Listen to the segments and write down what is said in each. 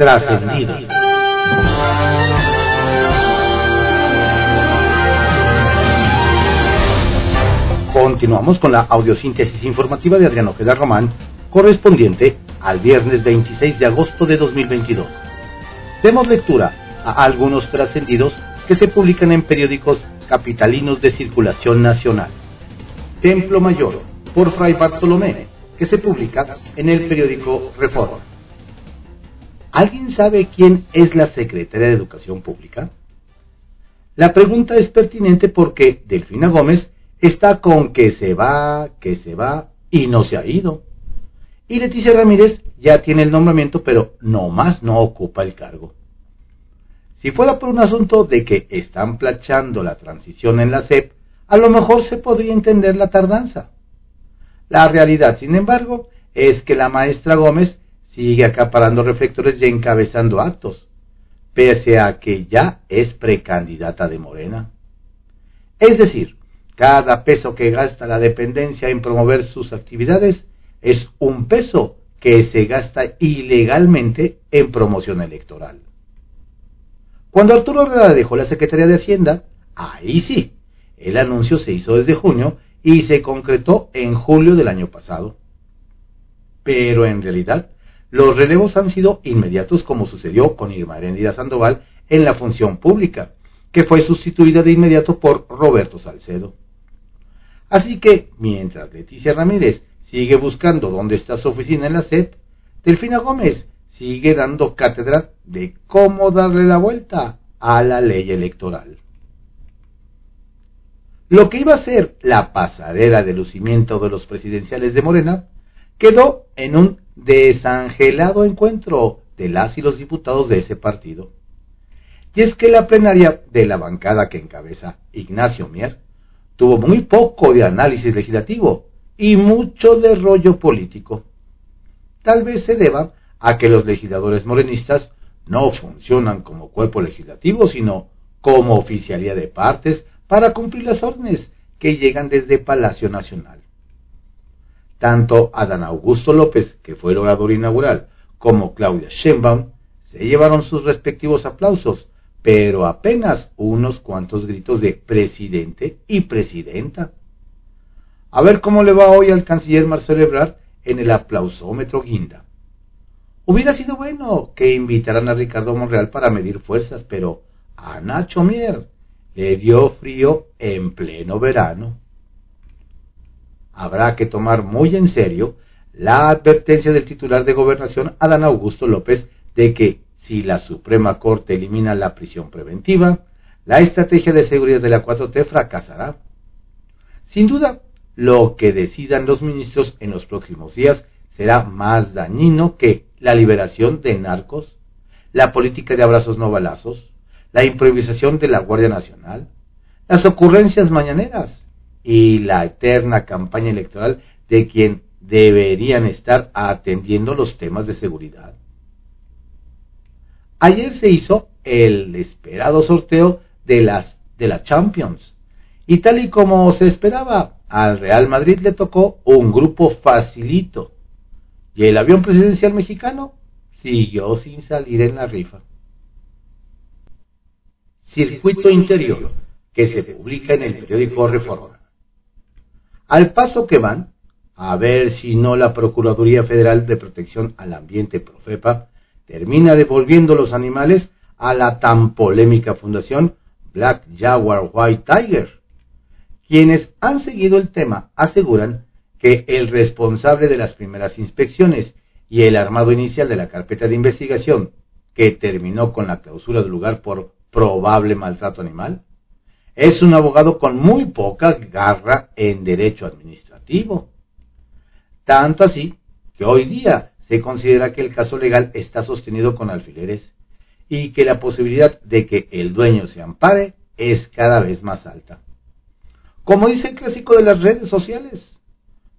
Trascendidos. Continuamos con la audiosíntesis informativa de Adriano Ojeda Román, correspondiente al viernes 26 de agosto de 2022. Demos lectura a algunos trascendidos que se publican en periódicos capitalinos de circulación nacional. Templo Mayor, por Fray Bartolomé, que se publica en el periódico Reforma. ¿Alguien sabe quién es la secretaria de Educación Pública? La pregunta es pertinente porque Delfina Gómez está con que se va, que se va y no se ha ido. Y Leticia Ramírez ya tiene el nombramiento, pero no más no ocupa el cargo. Si fuera por un asunto de que están plachando la transición en la SEP, a lo mejor se podría entender la tardanza. La realidad, sin embargo, es que la maestra Gómez sigue acaparando reflectores y encabezando actos, pese a que ya es precandidata de Morena. Es decir, cada peso que gasta la dependencia en promover sus actividades es un peso que se gasta ilegalmente en promoción electoral. Cuando Arturo Herrera dejó la Secretaría de Hacienda, ahí sí, el anuncio se hizo desde junio y se concretó en julio del año pasado. Pero en realidad, los relevos han sido inmediatos como sucedió con Irma Herendira Sandoval en la función pública, que fue sustituida de inmediato por Roberto Salcedo. Así que, mientras Leticia Ramírez sigue buscando dónde está su oficina en la SEP, Delfina Gómez sigue dando cátedra de cómo darle la vuelta a la ley electoral. Lo que iba a ser la pasarela de lucimiento de los presidenciales de Morena quedó en un desangelado encuentro de las y los diputados de ese partido. Y es que la plenaria de la bancada que encabeza Ignacio Mier tuvo muy poco de análisis legislativo y mucho de rollo político. Tal vez se deba a que los legisladores morenistas no funcionan como cuerpo legislativo, sino como oficialía de partes para cumplir las órdenes que llegan desde Palacio Nacional. Tanto Adán Augusto López, que fue el orador inaugural, como Claudia Sheinbaum se llevaron sus respectivos aplausos, pero apenas unos cuantos gritos de presidente y presidenta. A ver cómo le va hoy al canciller Marcelo Ebrard en el aplausómetro guinda. Hubiera sido bueno que invitaran a Ricardo Monreal para medir fuerzas, pero a Nacho Mier le dio frío en pleno verano. Habrá que tomar muy en serio la advertencia del titular de gobernación, Adán Augusto López, de que si la Suprema Corte elimina la prisión preventiva, la estrategia de seguridad de la 4T fracasará. Sin duda, lo que decidan los ministros en los próximos días será más dañino que la liberación de narcos, la política de abrazos no balazos, la improvisación de la Guardia Nacional, las ocurrencias mañaneras y la eterna campaña electoral de quien deberían estar atendiendo los temas de seguridad. Ayer se hizo el esperado sorteo de las de la Champions y tal y como se esperaba, al Real Madrid le tocó un grupo facilito y el avión presidencial mexicano siguió sin salir en la rifa. Circuito Interior, que se publica en el periódico Reforma. Al paso que van, a ver si no la Procuraduría Federal de Protección al Ambiente Profepa termina devolviendo los animales a la tan polémica fundación Black Jaguar White Tiger. Quienes han seguido el tema aseguran que el responsable de las primeras inspecciones y el armado inicial de la carpeta de investigación, que terminó con la clausura del lugar por probable maltrato animal, es un abogado con muy poca garra en derecho administrativo. Tanto así que hoy día se considera que el caso legal está sostenido con alfileres y que la posibilidad de que el dueño se ampare es cada vez más alta. Como dice el clásico de las redes sociales,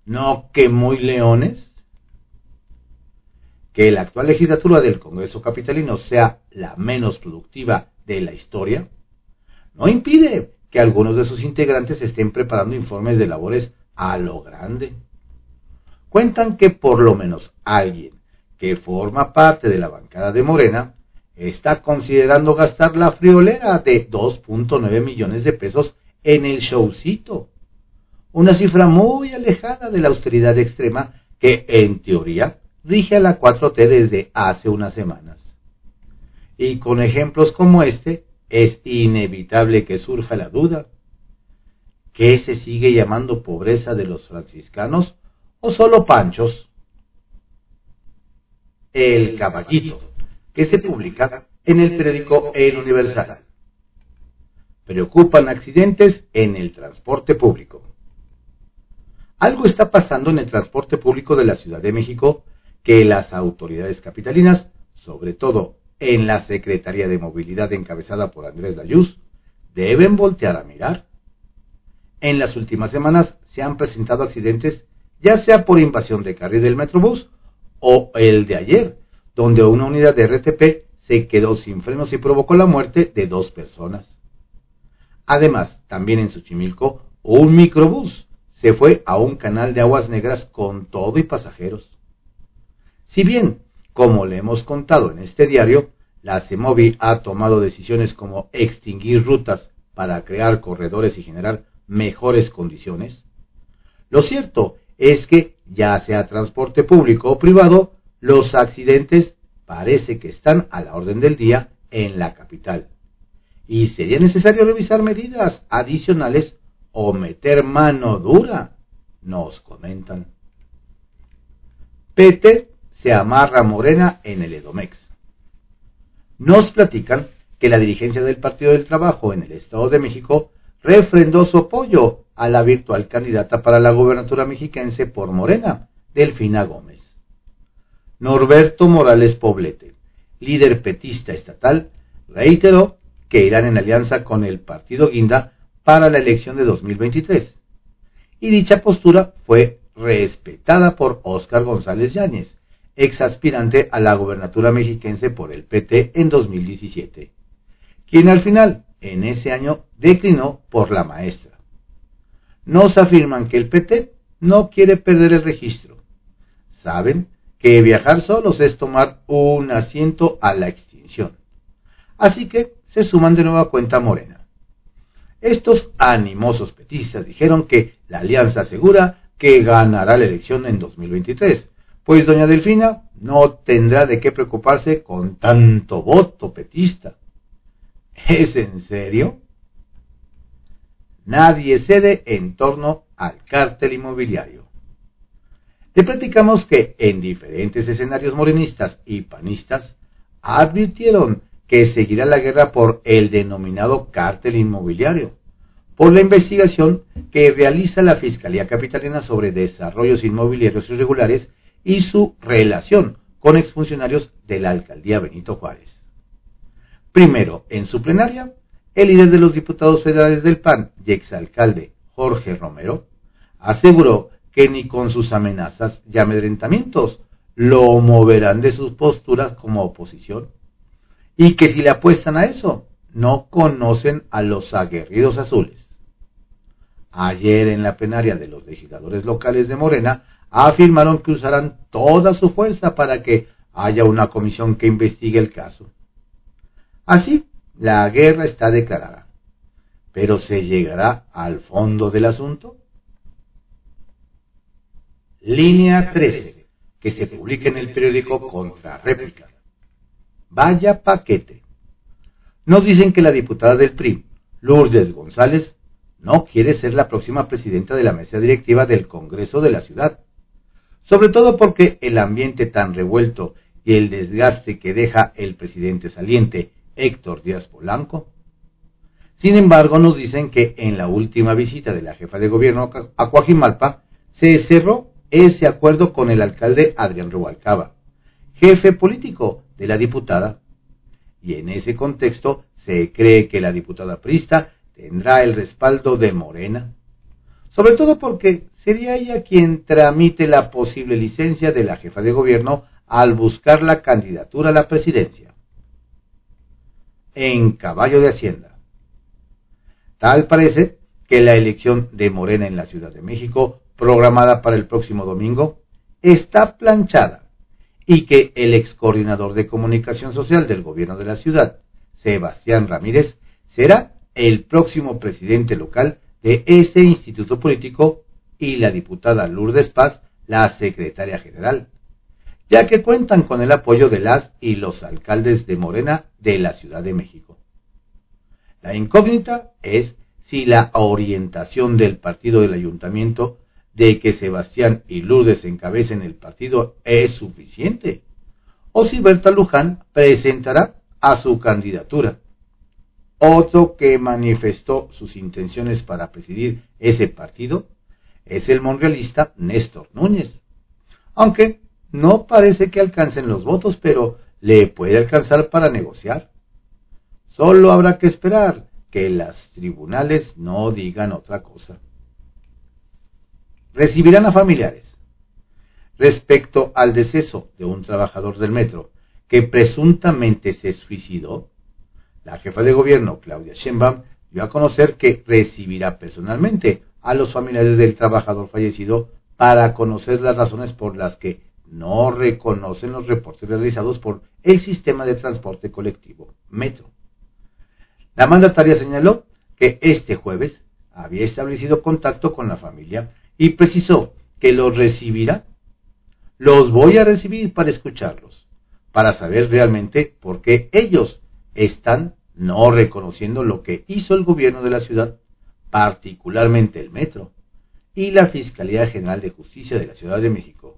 no que muy leones. Que la actual legislatura del Congreso Capitalino sea la menos productiva de la historia, no impide que algunos de sus integrantes estén preparando informes de labores a lo grande cuentan que por lo menos alguien que forma parte de la bancada de Morena, está considerando gastar la friolera de 2.9 millones de pesos en el showcito. Una cifra muy alejada de la austeridad extrema que, en teoría, rige a la 4T desde hace unas semanas. Y con ejemplos como este, es inevitable que surja la duda. ¿Qué se sigue llamando pobreza de los franciscanos o solo panchos? El caballito, que se publica en el periódico El Universal. Preocupan accidentes en el transporte público. Algo está pasando en el transporte público de la Ciudad de México que las autoridades capitalinas, sobre todo en la Secretaría de Movilidad encabezada por Andrés Layuz, deben voltear a mirar. En las últimas semanas se han presentado accidentes ya sea por invasión de carril del Metrobús o el de ayer, donde una unidad de RTP se quedó sin frenos y provocó la muerte de dos personas. Además, también en Xochimilco, un microbús se fue a un canal de aguas negras con todo y pasajeros. Si bien, como le hemos contado en este diario, la CEMOVI ha tomado decisiones como extinguir rutas para crear corredores y generar mejores condiciones, lo cierto es que, ya sea transporte público o privado, los accidentes parece que están a la orden del día en la capital. Y sería necesario revisar medidas adicionales o meter mano dura, nos comentan. Pete se amarra Morena en el Edomex. Nos platican que la dirigencia del Partido del Trabajo en el Estado de México refrendó su apoyo a la virtual candidata para la gobernatura mexiquense por Morena, Delfina Gómez. Norberto Morales Poblete, líder petista estatal, reiteró que irán en alianza con el partido Guinda para la elección de 2023. Y dicha postura fue respetada por Óscar González Yáñez, ex aspirante a la gobernatura mexiquense por el PT en 2017, quien al final, en ese año, declinó por la maestra. Nos afirman que el PT no quiere perder el registro. Saben que viajar solos es tomar un asiento a la extinción. Así que se suman de nueva cuenta Morena. Estos animosos petistas dijeron que la alianza asegura que ganará la elección en 2023, pues doña Delfina no tendrá de qué preocuparse con tanto voto petista. ¿Es en serio? Nadie cede en torno al cártel inmobiliario. Le platicamos que en diferentes escenarios morenistas y panistas advirtieron que seguirá la guerra por el denominado cártel inmobiliario, por la investigación que realiza la Fiscalía Capitalina sobre desarrollos inmobiliarios irregulares y su relación con exfuncionarios de la alcaldía Benito Juárez. Primero, en su plenaria, el líder de los diputados federales del PAN y exalcalde Jorge Romero aseguró que ni con sus amenazas y amedrentamientos lo moverán de sus posturas como oposición y que si le apuestan a eso, no conocen a los aguerridos azules. Ayer en la plenaria de los legisladores locales de Morena afirmaron que usarán toda su fuerza para que haya una comisión que investigue el caso. Así, la guerra está declarada. Pero ¿se llegará al fondo del asunto? Línea 13, que se publica en el periódico Réplica. Vaya paquete. Nos dicen que la diputada del PRI, Lourdes González, no quiere ser la próxima presidenta de la mesa directiva del Congreso de la ciudad. Sobre todo porque el ambiente tan revuelto y el desgaste que deja el presidente saliente, Héctor Díaz Polanco. Sin embargo, nos dicen que en la última visita de la jefa de gobierno a Coajimalpa se cerró ese acuerdo con el alcalde Adrián Rubalcaba, jefe político de la diputada, y en ese contexto se cree que la diputada Prista tendrá el respaldo de Morena, sobre todo porque sería ella quien tramite la posible licencia de la jefa de gobierno al buscar la candidatura a la presidencia. En caballo de Hacienda. Tal parece que la elección de Morena en la Ciudad de México, programada para el próximo domingo, está planchada y que el ex coordinador de comunicación social del gobierno de la ciudad, Sebastián Ramírez, será el próximo presidente local de ese instituto político y la diputada Lourdes Paz, la secretaria general, ya que cuentan con el apoyo de las y los alcaldes de Morena de la Ciudad de México. La incógnita es si la orientación del partido del ayuntamiento de que Sebastián y Lourdes encabecen el partido es suficiente, o si Berta Luján presentará a su candidatura. Otro que manifestó sus intenciones para presidir ese partido es el monrealista Néstor Núñez, aunque no parece que alcancen los votos, pero le puede alcanzar para negociar. Solo habrá que esperar que las tribunales no digan otra cosa. Recibirán a familiares. Respecto al deceso de un trabajador del metro que presuntamente se suicidó, la jefa de gobierno, Claudia Sheinbaum, dio a conocer que recibirá personalmente a los familiares del trabajador fallecido para conocer las razones por las que no reconocen los reportes realizados por el sistema de transporte colectivo Metro. La mandataria señaló que este jueves había establecido contacto con la familia y precisó que los recibirá. Los voy a recibir para escucharlos, para saber realmente por qué ellos están no reconociendo lo que hizo el gobierno de la ciudad, particularmente el metro y la Fiscalía General de Justicia de la Ciudad de México,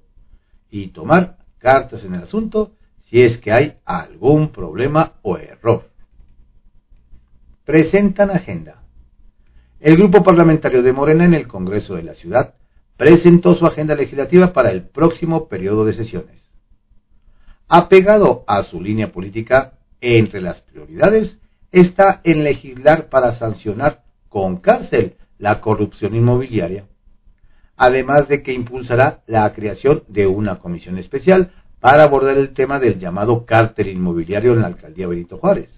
y tomar cartas en el asunto si es que hay algún problema o error presentan agenda. El grupo parlamentario de Morena en el Congreso de la Ciudad presentó su agenda legislativa para el próximo periodo de sesiones. Apegado a su línea política, entre las prioridades está en legislar para sancionar con cárcel la corrupción inmobiliaria, además de que impulsará la creación de una comisión especial para abordar el tema del llamado cártel inmobiliario en la alcaldía Benito Juárez.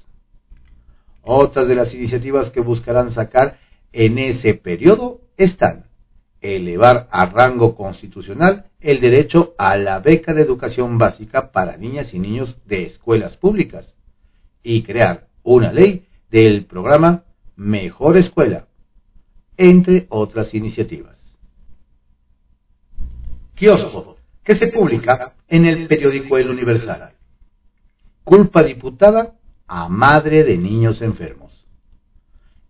Otras de las iniciativas que buscarán sacar en ese periodo están elevar a rango constitucional el derecho a la beca de educación básica para niñas y niños de escuelas públicas y crear una ley del programa Mejor Escuela, entre otras iniciativas. Kiosco, que se publica en el periódico El Universal. Culpa diputada a madre de niños enfermos.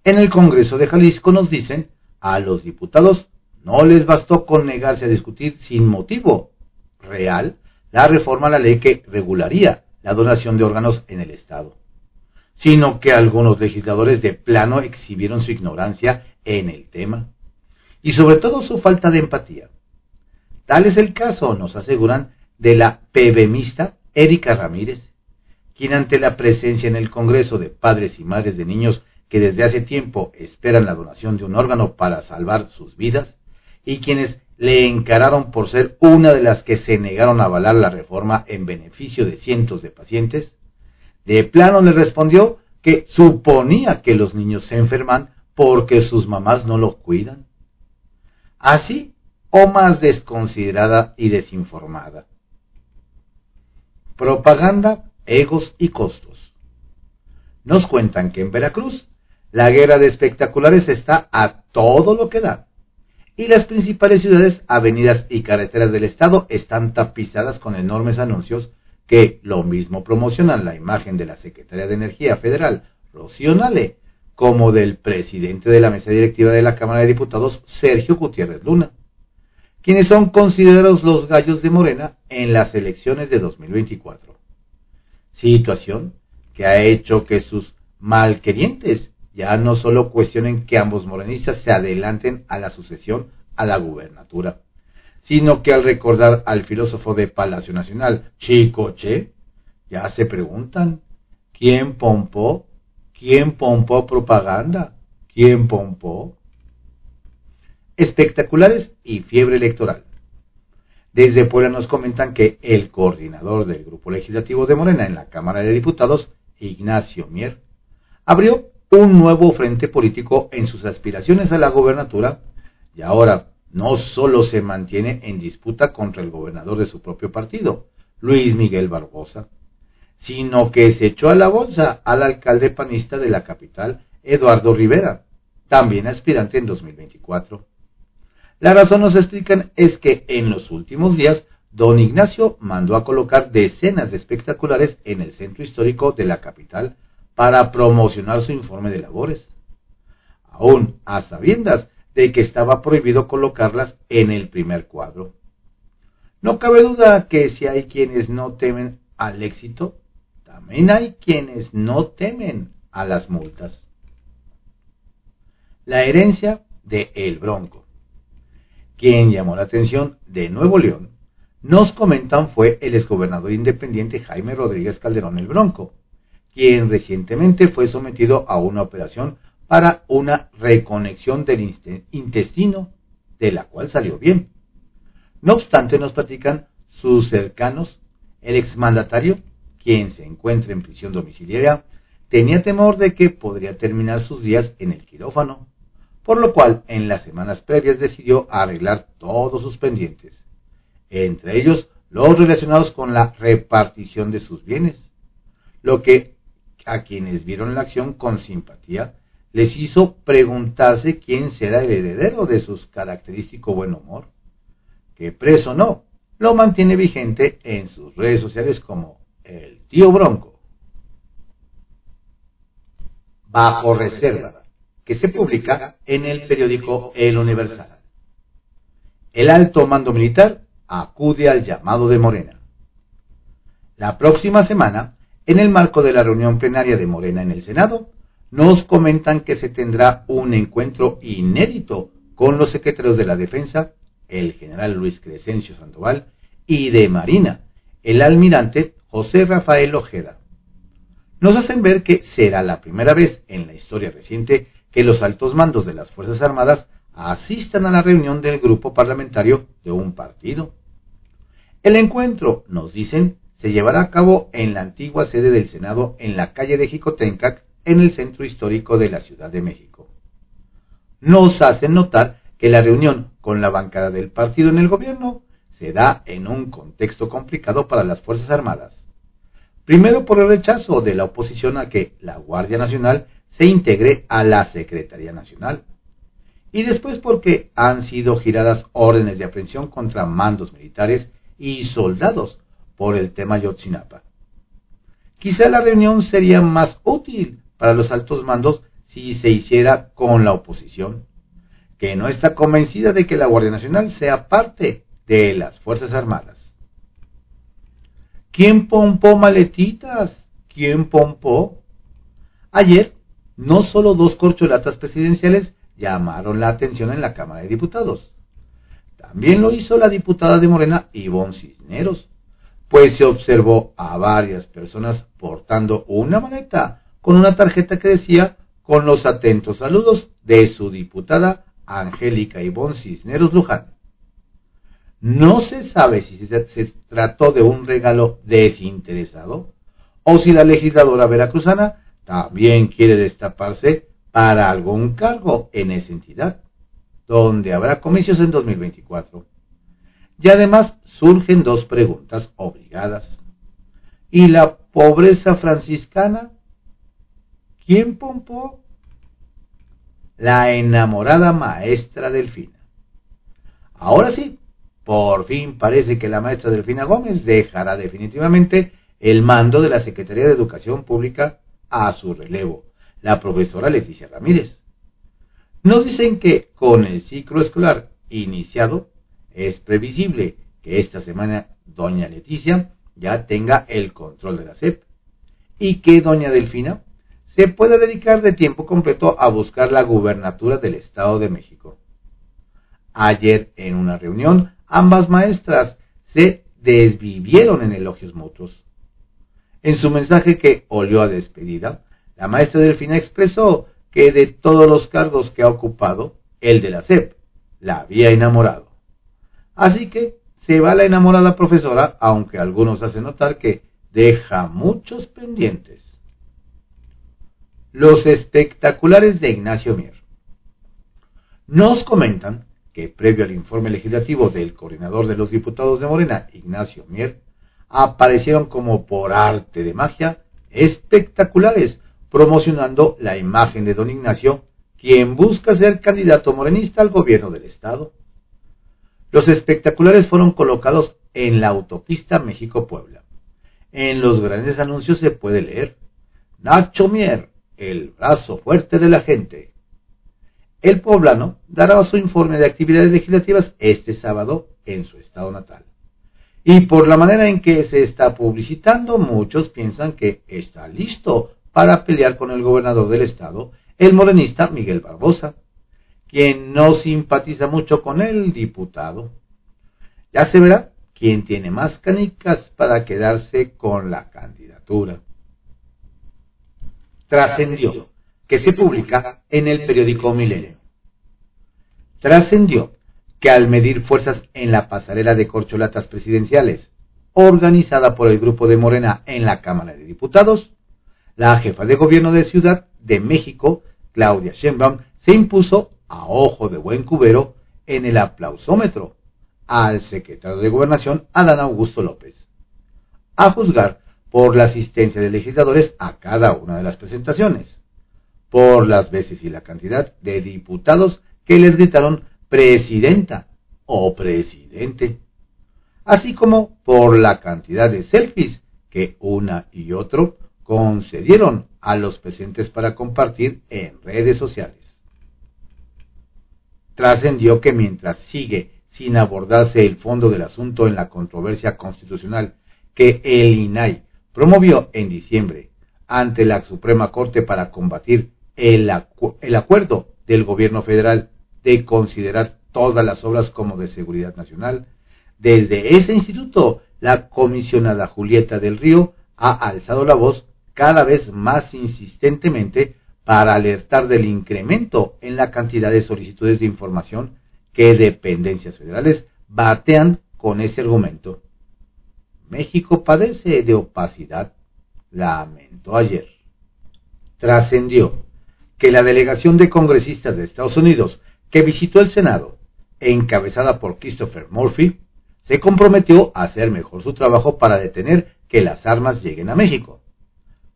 En el Congreso de Jalisco nos dicen, a los diputados no les bastó con negarse a discutir sin motivo real la reforma a la ley que regularía la donación de órganos en el Estado, sino que algunos legisladores de plano exhibieron su ignorancia en el tema y sobre todo su falta de empatía. Tal es el caso, nos aseguran, de la PBMista Erika Ramírez, quien ante la presencia en el Congreso de padres y madres de niños que desde hace tiempo esperan la donación de un órgano para salvar sus vidas, y quienes le encararon por ser una de las que se negaron a avalar la reforma en beneficio de cientos de pacientes, de plano le respondió que suponía que los niños se enferman porque sus mamás no los cuidan. Así o más desconsiderada y desinformada. Propaganda egos y costos. Nos cuentan que en Veracruz la guerra de espectaculares está a todo lo que da. Y las principales ciudades, avenidas y carreteras del estado están tapizadas con enormes anuncios que lo mismo promocionan la imagen de la Secretaría de Energía Federal, Rocío Nale, como del presidente de la mesa directiva de la Cámara de Diputados, Sergio Gutiérrez Luna, quienes son considerados los gallos de Morena en las elecciones de 2024 situación que ha hecho que sus malquerientes ya no solo cuestionen que ambos morenistas se adelanten a la sucesión a la gubernatura, sino que al recordar al filósofo de Palacio Nacional, Chicoche, ya se preguntan, ¿quién pompó? ¿Quién pompó propaganda? ¿Quién pompó? Espectaculares y fiebre electoral. Desde Puebla nos comentan que el coordinador del grupo legislativo de Morena en la Cámara de Diputados, Ignacio Mier, abrió un nuevo frente político en sus aspiraciones a la gobernatura y ahora no solo se mantiene en disputa contra el gobernador de su propio partido, Luis Miguel Barbosa, sino que se echó a la bolsa al alcalde panista de la capital, Eduardo Rivera, también aspirante en 2024. La razón nos explican es que en los últimos días don Ignacio mandó a colocar decenas de espectaculares en el centro histórico de la capital para promocionar su informe de labores. Aún a sabiendas de que estaba prohibido colocarlas en el primer cuadro. No cabe duda que si hay quienes no temen al éxito, también hay quienes no temen a las multas. La herencia de El Bronco. Quien llamó la atención de Nuevo León, nos comentan fue el exgobernador independiente Jaime Rodríguez Calderón el Bronco, quien recientemente fue sometido a una operación para una reconexión del intestino, de la cual salió bien. No obstante, nos platican sus cercanos, el exmandatario, quien se encuentra en prisión domiciliaria, tenía temor de que podría terminar sus días en el quirófano, por lo cual en las semanas previas decidió arreglar todos sus pendientes, entre ellos los relacionados con la repartición de sus bienes, lo que a quienes vieron la acción con simpatía les hizo preguntarse quién será el heredero de su característico buen humor, que preso no, lo mantiene vigente en sus redes sociales como el tío Bronco. Bajo reserva que se publica en el periódico El Universal. El alto mando militar acude al llamado de Morena. La próxima semana, en el marco de la reunión plenaria de Morena en el Senado, nos comentan que se tendrá un encuentro inédito con los secretarios de la Defensa, el general Luis Crescencio Sandoval, y de Marina, el almirante José Rafael Ojeda. Nos hacen ver que será la primera vez en la historia reciente que los altos mandos de las Fuerzas Armadas asistan a la reunión del grupo parlamentario de un partido. El encuentro, nos dicen, se llevará a cabo en la antigua sede del Senado en la calle de Jicotencac, en el centro histórico de la Ciudad de México. Nos hacen notar que la reunión con la bancada del partido en el gobierno se da en un contexto complicado para las Fuerzas Armadas. Primero por el rechazo de la oposición a que la Guardia Nacional se integre a la Secretaría Nacional. Y después porque han sido giradas órdenes de aprehensión contra mandos militares y soldados por el tema Yotzinapa. Quizá la reunión sería más útil para los altos mandos si se hiciera con la oposición, que no está convencida de que la Guardia Nacional sea parte de las Fuerzas Armadas. ¿Quién pompó maletitas? ¿Quién pompó? Ayer no solo dos corcholatas presidenciales llamaron la atención en la Cámara de Diputados. También lo hizo la diputada de Morena, Ivonne Cisneros, pues se observó a varias personas portando una maleta con una tarjeta que decía con los atentos saludos de su diputada Angélica Ivonne Cisneros Luján. No se sabe si se, se trató de un regalo desinteresado o si la legisladora veracruzana también quiere destaparse para algún cargo en esa entidad, donde habrá comicios en 2024. Y además surgen dos preguntas obligadas. ¿Y la pobreza franciscana? ¿Quién pompó? La enamorada maestra Delfina. Ahora sí, por fin parece que la maestra Delfina Gómez dejará definitivamente el mando de la Secretaría de Educación Pública a su relevo, la profesora Leticia Ramírez. Nos dicen que con el ciclo escolar iniciado, es previsible que esta semana doña Leticia ya tenga el control de la SEP y que doña Delfina se pueda dedicar de tiempo completo a buscar la gubernatura del Estado de México. Ayer en una reunión, ambas maestras se desvivieron en elogios mutuos. En su mensaje que olió a despedida, la maestra Delfina expresó que de todos los cargos que ha ocupado, el de la SEP la había enamorado. Así que se va la enamorada profesora, aunque algunos hacen notar que deja muchos pendientes. Los espectaculares de Ignacio Mier. Nos comentan que previo al informe legislativo del coordinador de los diputados de Morena, Ignacio Mier, aparecieron como por arte de magia espectaculares, promocionando la imagen de don Ignacio, quien busca ser candidato morenista al gobierno del Estado. Los espectaculares fueron colocados en la autopista México-Puebla. En los grandes anuncios se puede leer Nacho Mier, el brazo fuerte de la gente. El poblano dará su informe de actividades legislativas este sábado en su estado natal. Y por la manera en que se está publicitando, muchos piensan que está listo para pelear con el gobernador del estado, el morenista Miguel Barbosa, quien no simpatiza mucho con el diputado. Ya se verá quién tiene más canicas para quedarse con la candidatura. Trascendió que se publica en el periódico Milenio. Trascendió que al medir fuerzas en la pasarela de corcholatas presidenciales, organizada por el grupo de Morena en la Cámara de Diputados, la jefa de gobierno de Ciudad de México, Claudia Sheinbaum, se impuso a ojo de buen cubero en el aplausómetro al secretario de Gobernación, Adán Augusto López. A juzgar por la asistencia de legisladores a cada una de las presentaciones, por las veces y la cantidad de diputados que les gritaron presidenta o presidente, así como por la cantidad de selfies que una y otro concedieron a los presentes para compartir en redes sociales. Trascendió que mientras sigue sin abordarse el fondo del asunto en la controversia constitucional que el INAI promovió en diciembre ante la Suprema Corte para combatir el, acuerdo del gobierno federal de considerar todas las obras como de seguridad nacional. Desde ese instituto, la comisionada Julieta del Río ha alzado la voz cada vez más insistentemente para alertar del incremento en la cantidad de solicitudes de información que dependencias federales batean con ese argumento. México padece de opacidad, lamentó ayer. Trascendió que la delegación de congresistas de Estados Unidos que visitó el Senado, encabezada por Christopher Murphy, se comprometió a hacer mejor su trabajo para detener que las armas lleguen a México.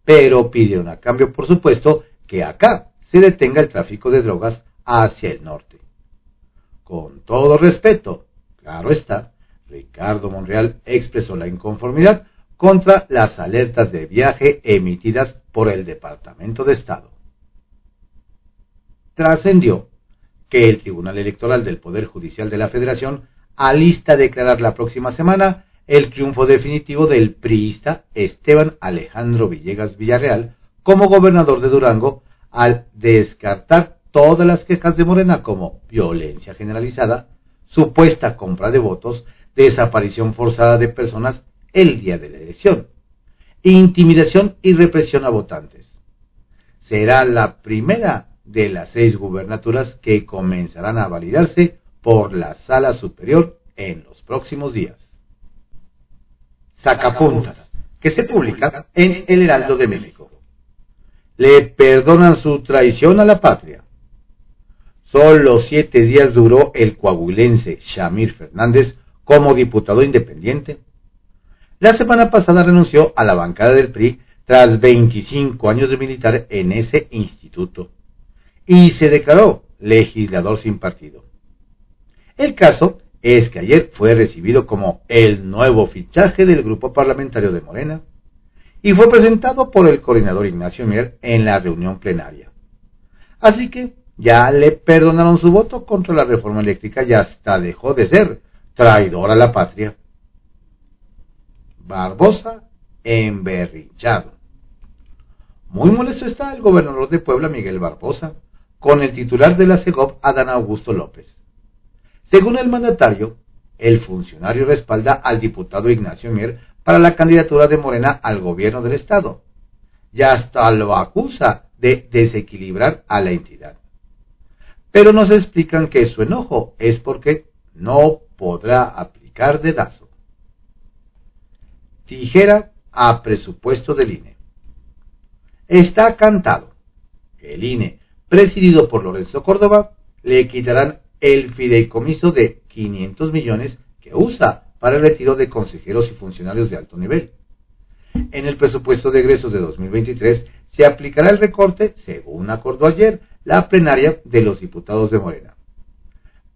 Pero pidieron a cambio, por supuesto, que acá se detenga el tráfico de drogas hacia el norte. Con todo respeto, claro está, Ricardo Monreal expresó la inconformidad contra las alertas de viaje emitidas por el Departamento de Estado. Trascendió que el Tribunal Electoral del Poder Judicial de la Federación alista declarar la próxima semana el triunfo definitivo del priista Esteban Alejandro Villegas Villarreal como gobernador de Durango al descartar todas las quejas de Morena como violencia generalizada, supuesta compra de votos, desaparición forzada de personas el día de la elección, intimidación y represión a votantes. Será la primera de las seis gubernaturas que comenzarán a validarse por la Sala Superior en los próximos días. Sacapuntas, que se publica en El Heraldo de México. Le perdonan su traición a la patria. Solo siete días duró el coahuilense Shamir Fernández como diputado independiente. La semana pasada renunció a la bancada del PRI tras 25 años de militar en ese instituto y se declaró legislador sin partido. El caso es que ayer fue recibido como el nuevo fichaje del grupo parlamentario de Morena y fue presentado por el coordinador Ignacio Mier en la reunión plenaria. Así que ya le perdonaron su voto contra la reforma eléctrica y hasta dejó de ser traidor a la patria. Barbosa emberrinchado. Muy molesto está el gobernador de Puebla, Miguel Barbosa, con el titular de la CEGOP, Adán Augusto López. Según el mandatario, el funcionario respalda al diputado Ignacio Mier para la candidatura de Morena al gobierno del Estado y hasta lo acusa de desequilibrar a la entidad. Pero nos explican que su enojo es porque no podrá aplicar dedazo. Tijera a presupuesto del INE. Está cantado que el INE presidido por Lorenzo Córdoba, le quitarán el fideicomiso de 500 millones que usa para el retiro de consejeros y funcionarios de alto nivel. En el presupuesto de egresos de 2023 se aplicará el recorte, según acordó ayer la plenaria de los diputados de Morena.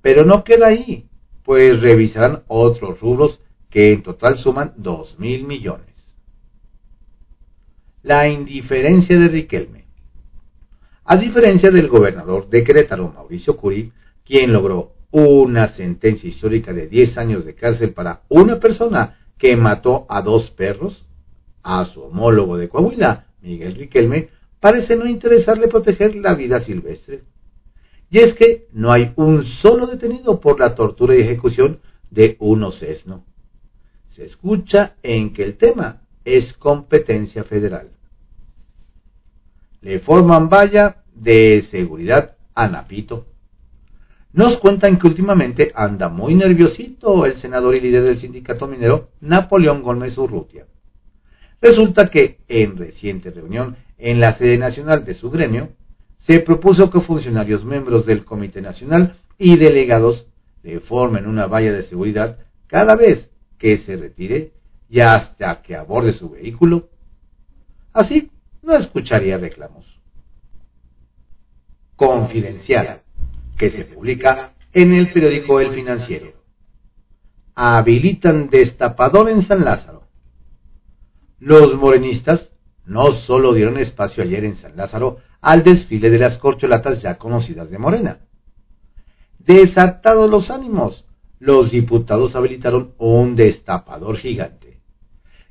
Pero no queda ahí, pues revisarán otros rubros que en total suman dos mil millones. La indiferencia de Riquelme. A diferencia del gobernador de Querétaro, Mauricio Curi, quien logró una sentencia histórica de 10 años de cárcel para una persona que mató a dos perros, a su homólogo de Coahuila, Miguel Riquelme, parece no interesarle proteger la vida silvestre. Y es que no hay un solo detenido por la tortura y ejecución de un osesno. Se escucha en que el tema es competencia federal. Le forman valla de seguridad a Napito. Nos cuentan que últimamente anda muy nerviosito el senador y líder del sindicato minero Napoleón Gómez Urrutia. Resulta que en reciente reunión en la sede nacional de su gremio, se propuso que funcionarios miembros del Comité Nacional y delegados le formen una valla de seguridad cada vez que se retire y hasta que aborde su vehículo. Así no escucharía reclamos confidencial que se publica en el periódico El Financiero. Habilitan destapador en San Lázaro. Los morenistas no solo dieron espacio ayer en San Lázaro al desfile de las corcholatas ya conocidas de Morena. Desatados los ánimos, los diputados habilitaron un destapador gigante.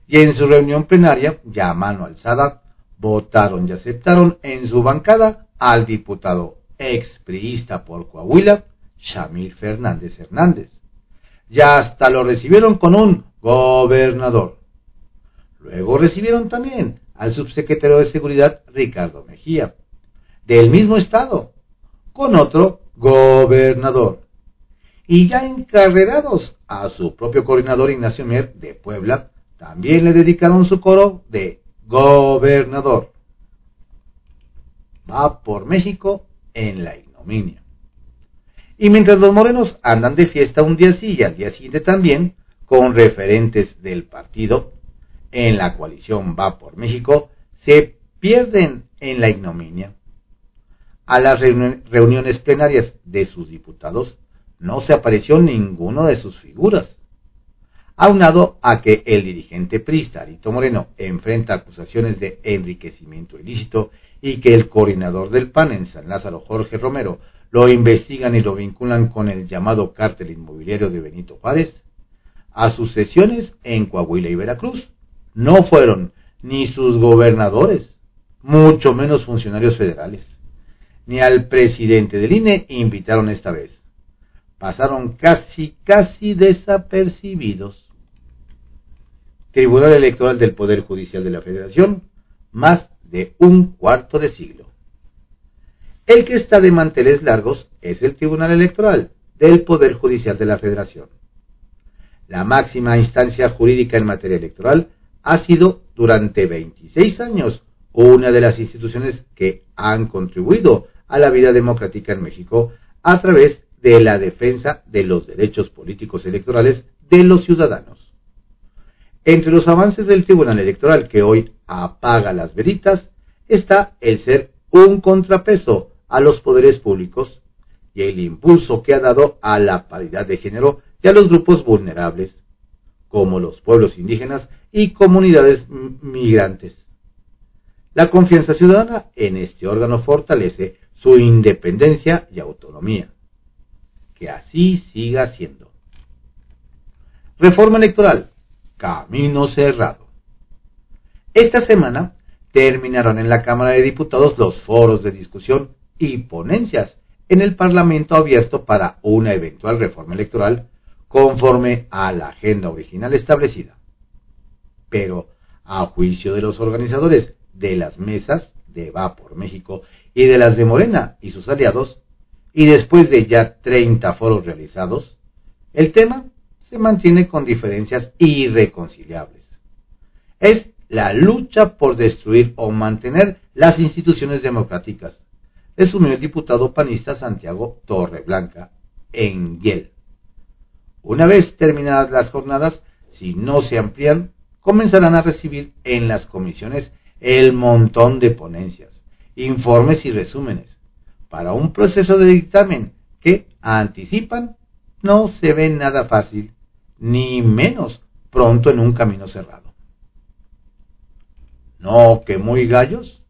Y en su reunión plenaria, ya a mano alzada, votaron y aceptaron en su bancada al diputado expriista por Coahuila, Shamil Fernández Hernández. Ya hasta lo recibieron con un gobernador. Luego recibieron también al subsecretario de Seguridad Ricardo Mejía, del mismo estado, con otro gobernador. Y ya encarrerados a su propio coordinador Ignacio Mier de Puebla, también le dedicaron su coro de gobernador va por México en la ignominia. Y mientras los morenos andan de fiesta un día sí y al día siguiente también, con referentes del partido, en la coalición Va por México, se pierden en la ignominia. A las reuniones plenarias de sus diputados no se apareció ninguno de sus figuras. Aunado a que el dirigente prista Moreno enfrenta acusaciones de enriquecimiento ilícito y que el coordinador del PAN en San Lázaro, Jorge Romero, lo investigan y lo vinculan con el llamado cártel inmobiliario de Benito Juárez, a sus sesiones en Coahuila y Veracruz no fueron ni sus gobernadores, mucho menos funcionarios federales, ni al presidente del INE invitaron esta vez. Pasaron casi, casi desapercibidos. Tribunal Electoral del Poder Judicial de la Federación, más de un cuarto de siglo. El que está de manteles largos es el Tribunal Electoral del Poder Judicial de la Federación. La máxima instancia jurídica en materia electoral ha sido durante 26 años una de las instituciones que han contribuido a la vida democrática en México a través de la defensa de los derechos políticos electorales de los ciudadanos. Entre los avances del Tribunal Electoral que hoy apaga las veritas está el ser un contrapeso a los poderes públicos y el impulso que ha dado a la paridad de género y a los grupos vulnerables, como los pueblos indígenas y comunidades migrantes. La confianza ciudadana en este órgano fortalece su independencia y autonomía. Que así siga siendo. Reforma electoral camino cerrado. Esta semana terminaron en la Cámara de Diputados los foros de discusión y ponencias en el Parlamento abierto para una eventual reforma electoral conforme a la agenda original establecida. Pero, a juicio de los organizadores de las mesas de Va por México y de las de Morena y sus aliados, y después de ya 30 foros realizados, el tema se mantiene con diferencias irreconciliables. Es la lucha por destruir o mantener las instituciones democráticas, resumió el diputado panista Santiago Torreblanca en Yel. Una vez terminadas las jornadas, si no se amplían, comenzarán a recibir en las comisiones el montón de ponencias, informes y resúmenes, para un proceso de dictamen que, anticipan, no se ve nada fácil, ni menos pronto en un camino cerrado. ¿No que muy gallos?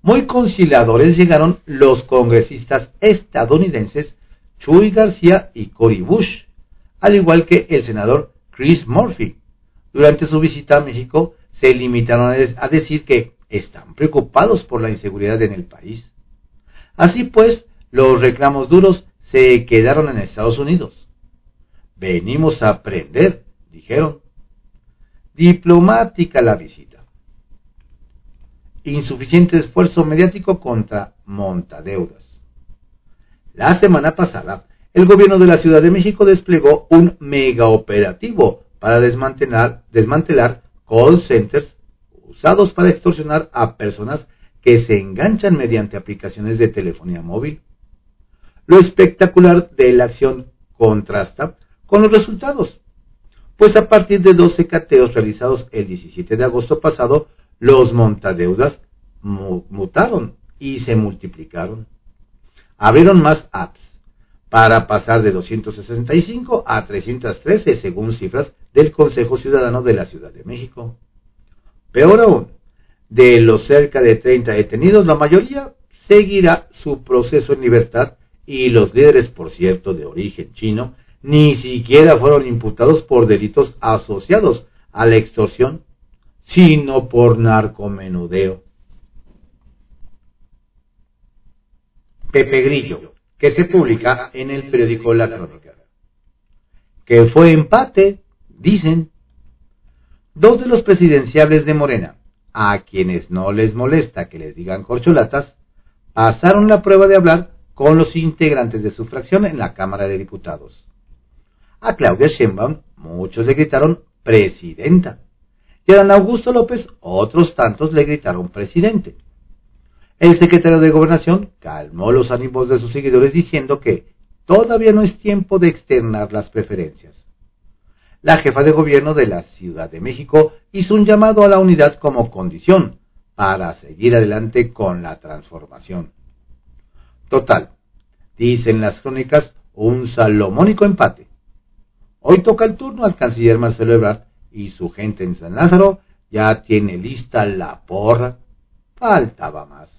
Muy conciliadores llegaron los congresistas estadounidenses Chuy García y Cory Bush, al igual que el senador Chris Murphy. Durante su visita a México se limitaron a decir que están preocupados por la inseguridad en el país. Así pues, los reclamos duros se quedaron en Estados Unidos. Venimos a aprender, dijeron. Diplomática la visita. Insuficiente esfuerzo mediático contra montadeudas. La semana pasada, el gobierno de la Ciudad de México desplegó un mega operativo para desmantelar call centers para extorsionar a personas que se enganchan mediante aplicaciones de telefonía móvil. Lo espectacular de la acción contrasta con los resultados, pues a partir de 12 cateos realizados el 17 de agosto pasado, los montadeudas mutaron y se multiplicaron. Abrieron más apps para pasar de 265 a 313 según cifras del Consejo Ciudadano de la Ciudad de México. Peor aún, de los cerca de 30 detenidos, la mayoría seguirá su proceso en libertad y los líderes, por cierto, de origen chino, ni siquiera fueron imputados por delitos asociados a la extorsión, sino por narcomenudeo. Pepe Grillo, que se publica en el periódico La Crónica. Que fue empate, dicen. Dos de los presidenciables de Morena, a quienes no les molesta que les digan corcholatas, pasaron la prueba de hablar con los integrantes de su fracción en la Cámara de Diputados. A Claudia Sheinbaum muchos le gritaron presidenta y a Dan Augusto López otros tantos le gritaron presidente. El secretario de Gobernación calmó los ánimos de sus seguidores diciendo que todavía no es tiempo de externar las preferencias. La jefa de gobierno de la Ciudad de México hizo un llamado a la unidad como condición para seguir adelante con la transformación. Total, dicen las crónicas, un salomónico empate. Hoy toca el turno al canciller Marcelo Ebrard y su gente en San Lázaro ya tiene lista la porra. Faltaba más.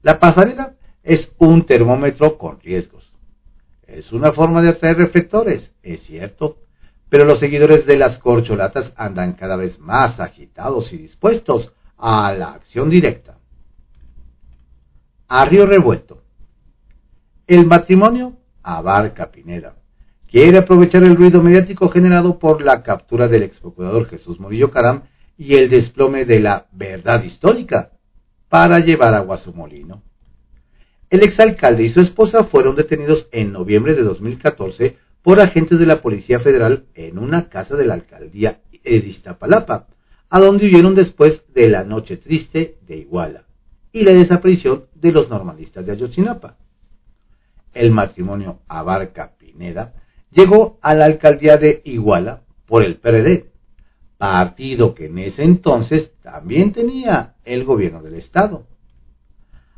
La pasarela es un termómetro con riesgos. Es una forma de atraer reflectores, es cierto, pero los seguidores de las corcholatas andan cada vez más agitados y dispuestos a la acción directa. A Río Revuelto. El matrimonio abarca Pineda. Quiere aprovechar el ruido mediático generado por la captura del ex procurador Jesús Morillo Caram y el desplome de la verdad histórica para llevar agua a su molino. El exalcalde y su esposa fueron detenidos en noviembre de 2014 por agentes de la Policía Federal en una casa de la alcaldía de Iztapalapa, a donde huyeron después de la noche triste de Iguala y la desaparición de los normalistas de Ayotzinapa el matrimonio Abarca Pineda, llegó a la alcaldía de Iguala por el PRD, partido que en ese entonces también tenía el gobierno del Estado.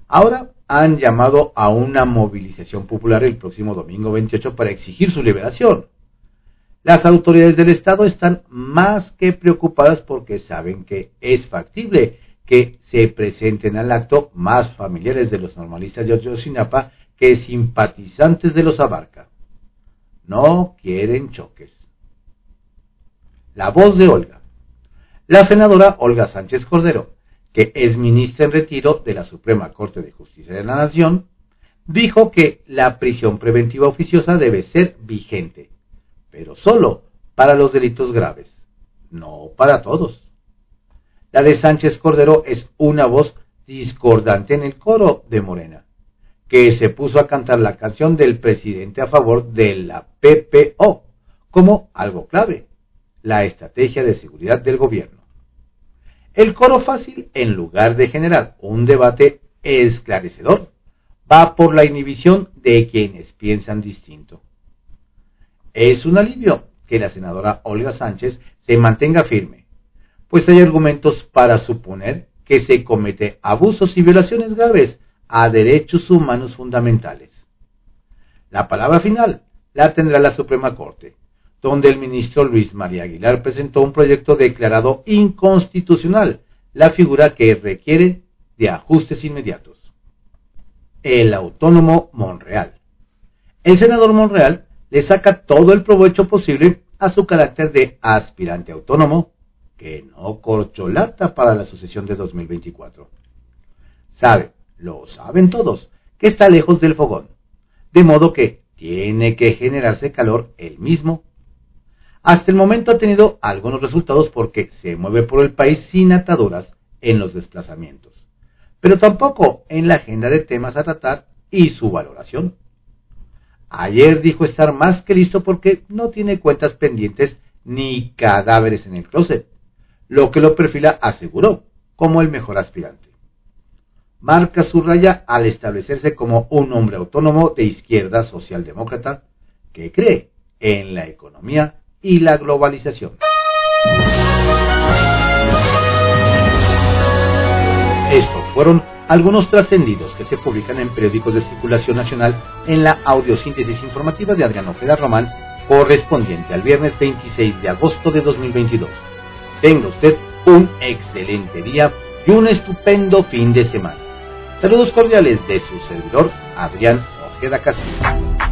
Ahora han llamado a una movilización popular el próximo domingo 28 para exigir su liberación. Las autoridades del Estado están más que preocupadas porque saben que es factible que se presenten al acto más familiares de los normalistas de Ayotzinapa que simpatizantes de los Abarca. No quieren choques. La voz de Olga. La senadora Olga Sánchez Cordero, que es ministra en retiro de la Suprema Corte de Justicia de la Nación, dijo que la prisión preventiva oficiosa debe ser vigente, pero solo para los delitos graves, no para todos. La de Sánchez Cordero es una voz discordante en el coro de Morena que se puso a cantar la canción del presidente a favor de la PPO como algo clave, la estrategia de seguridad del gobierno. El coro fácil, en lugar de generar un debate esclarecedor, va por la inhibición de quienes piensan distinto. Es un alivio que la senadora Olga Sánchez se mantenga firme, pues hay argumentos para suponer que se comete abusos y violaciones graves a derechos humanos fundamentales. La palabra final la tendrá la Suprema Corte, donde el ministro Luis María Aguilar presentó un proyecto declarado inconstitucional, la figura que requiere de ajustes inmediatos. El autónomo Monreal. El senador Monreal le saca todo el provecho posible a su carácter de aspirante autónomo, que no corcholata para la sucesión de 2024. Sabe, lo saben todos, que está lejos del fogón, de modo que tiene que generarse calor él mismo. Hasta el momento ha tenido algunos resultados porque se mueve por el país sin ataduras en los desplazamientos, pero tampoco en la agenda de temas a tratar y su valoración. Ayer dijo estar más que listo porque no tiene cuentas pendientes ni cadáveres en el closet, lo que lo perfila, aseguró, como el mejor aspirante. Marca su raya al establecerse como un hombre autónomo de izquierda socialdemócrata que cree en la economía y la globalización. Estos fueron algunos trascendidos que se publican en periódicos de circulación nacional en la audiosíntesis informativa de Adriano Ojeda Román, correspondiente al viernes 26 de agosto de 2022. Tenga usted un excelente día y un estupendo fin de semana. Saludos cordiales de su servidor, Adrián Ojeda Castillo.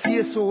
Otra, así eso